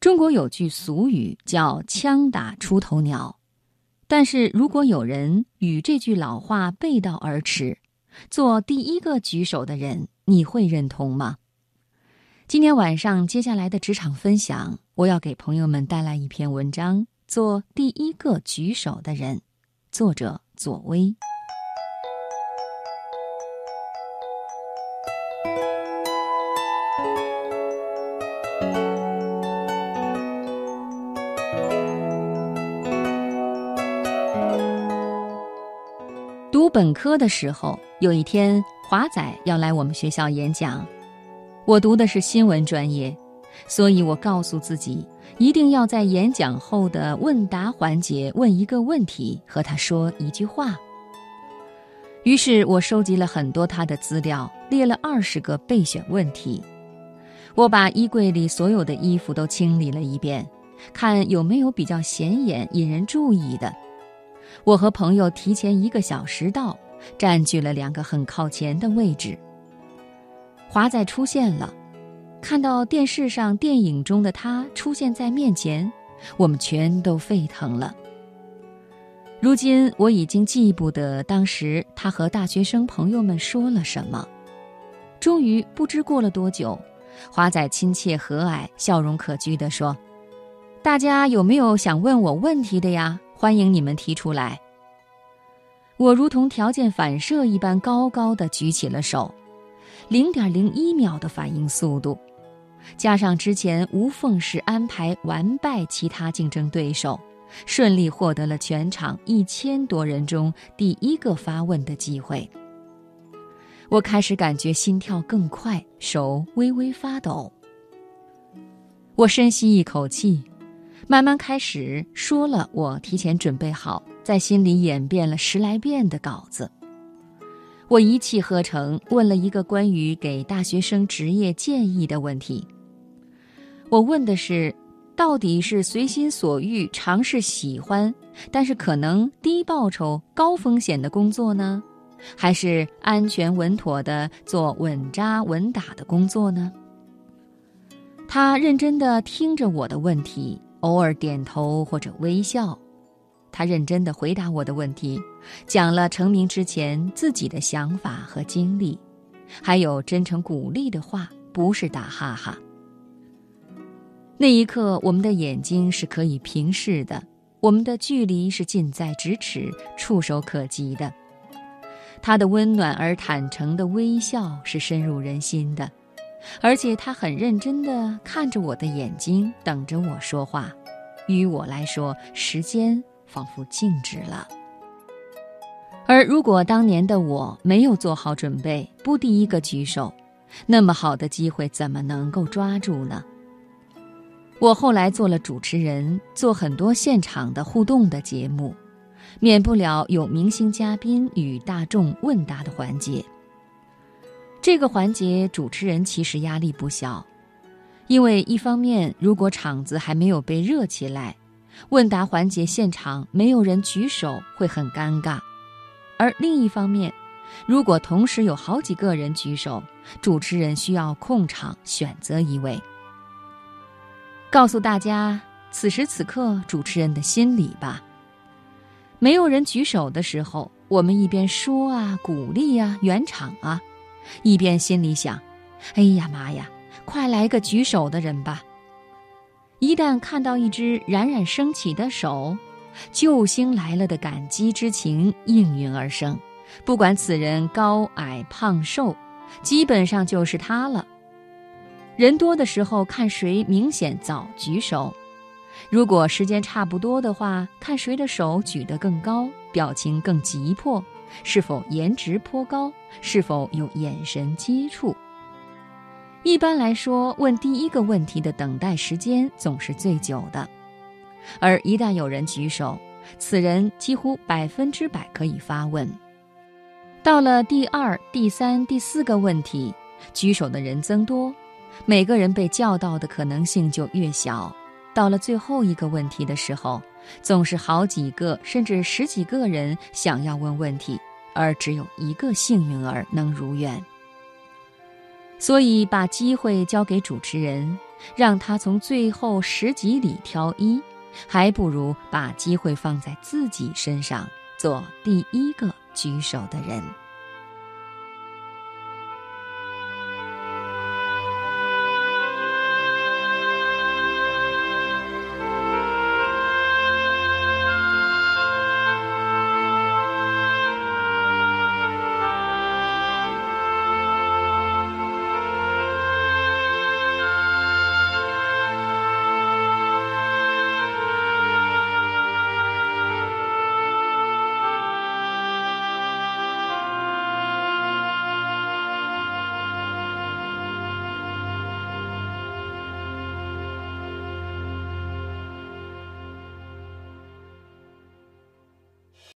中国有句俗语叫“枪打出头鸟”，但是如果有人与这句老话背道而驰，做第一个举手的人，你会认同吗？今天晚上接下来的职场分享，我要给朋友们带来一篇文章，《做第一个举手的人》，作者左薇。本科的时候，有一天华仔要来我们学校演讲。我读的是新闻专业，所以我告诉自己，一定要在演讲后的问答环节问一个问题，和他说一句话。于是我收集了很多他的资料，列了二十个备选问题。我把衣柜里所有的衣服都清理了一遍，看有没有比较显眼、引人注意的。我和朋友提前一个小时到，占据了两个很靠前的位置。华仔出现了，看到电视上电影中的他出现在面前，我们全都沸腾了。如今我已经记不得当时他和大学生朋友们说了什么。终于不知过了多久，华仔亲切和蔼、笑容可掬地说：“大家有没有想问我问题的呀？”欢迎你们提出来。我如同条件反射一般高高的举起了手，零点零一秒的反应速度，加上之前无缝式安排完败其他竞争对手，顺利获得了全场一千多人中第一个发问的机会。我开始感觉心跳更快，手微微发抖。我深吸一口气。慢慢开始说了，我提前准备好，在心里演变了十来遍的稿子。我一气呵成问了一个关于给大学生职业建议的问题。我问的是，到底是随心所欲尝试喜欢，但是可能低报酬、高风险的工作呢，还是安全稳妥的做稳扎稳打的工作呢？他认真的听着我的问题。偶尔点头或者微笑，他认真的回答我的问题，讲了成名之前自己的想法和经历，还有真诚鼓励的话，不是打哈哈。那一刻，我们的眼睛是可以平视的，我们的距离是近在咫尺、触手可及的。他的温暖而坦诚的微笑是深入人心的。而且他很认真地看着我的眼睛，等着我说话。于我来说，时间仿佛静止了。而如果当年的我没有做好准备，不第一个举手，那么好的机会怎么能够抓住呢？我后来做了主持人，做很多现场的互动的节目，免不了有明星嘉宾与大众问答的环节。这个环节主持人其实压力不小，因为一方面，如果场子还没有被热起来，问答环节现场没有人举手会很尴尬；而另一方面，如果同时有好几个人举手，主持人需要控场选择一位。告诉大家此时此刻主持人的心理吧。没有人举手的时候，我们一边说啊，鼓励啊，圆场啊。一边心里想：“哎呀妈呀，快来个举手的人吧！”一旦看到一只冉冉升起的手，救星来了的感激之情应运而生。不管此人高矮胖瘦，基本上就是他了。人多的时候看谁明显早举手，如果时间差不多的话，看谁的手举得更高，表情更急迫。是否颜值颇高？是否有眼神接触？一般来说，问第一个问题的等待时间总是最久的。而一旦有人举手，此人几乎百分之百可以发问。到了第二、第三、第四个问题，举手的人增多，每个人被叫到的可能性就越小。到了最后一个问题的时候，总是好几个甚至十几个人想要问问题，而只有一个幸运儿能如愿。所以，把机会交给主持人，让他从最后十几里挑一，还不如把机会放在自己身上，做第一个举手的人。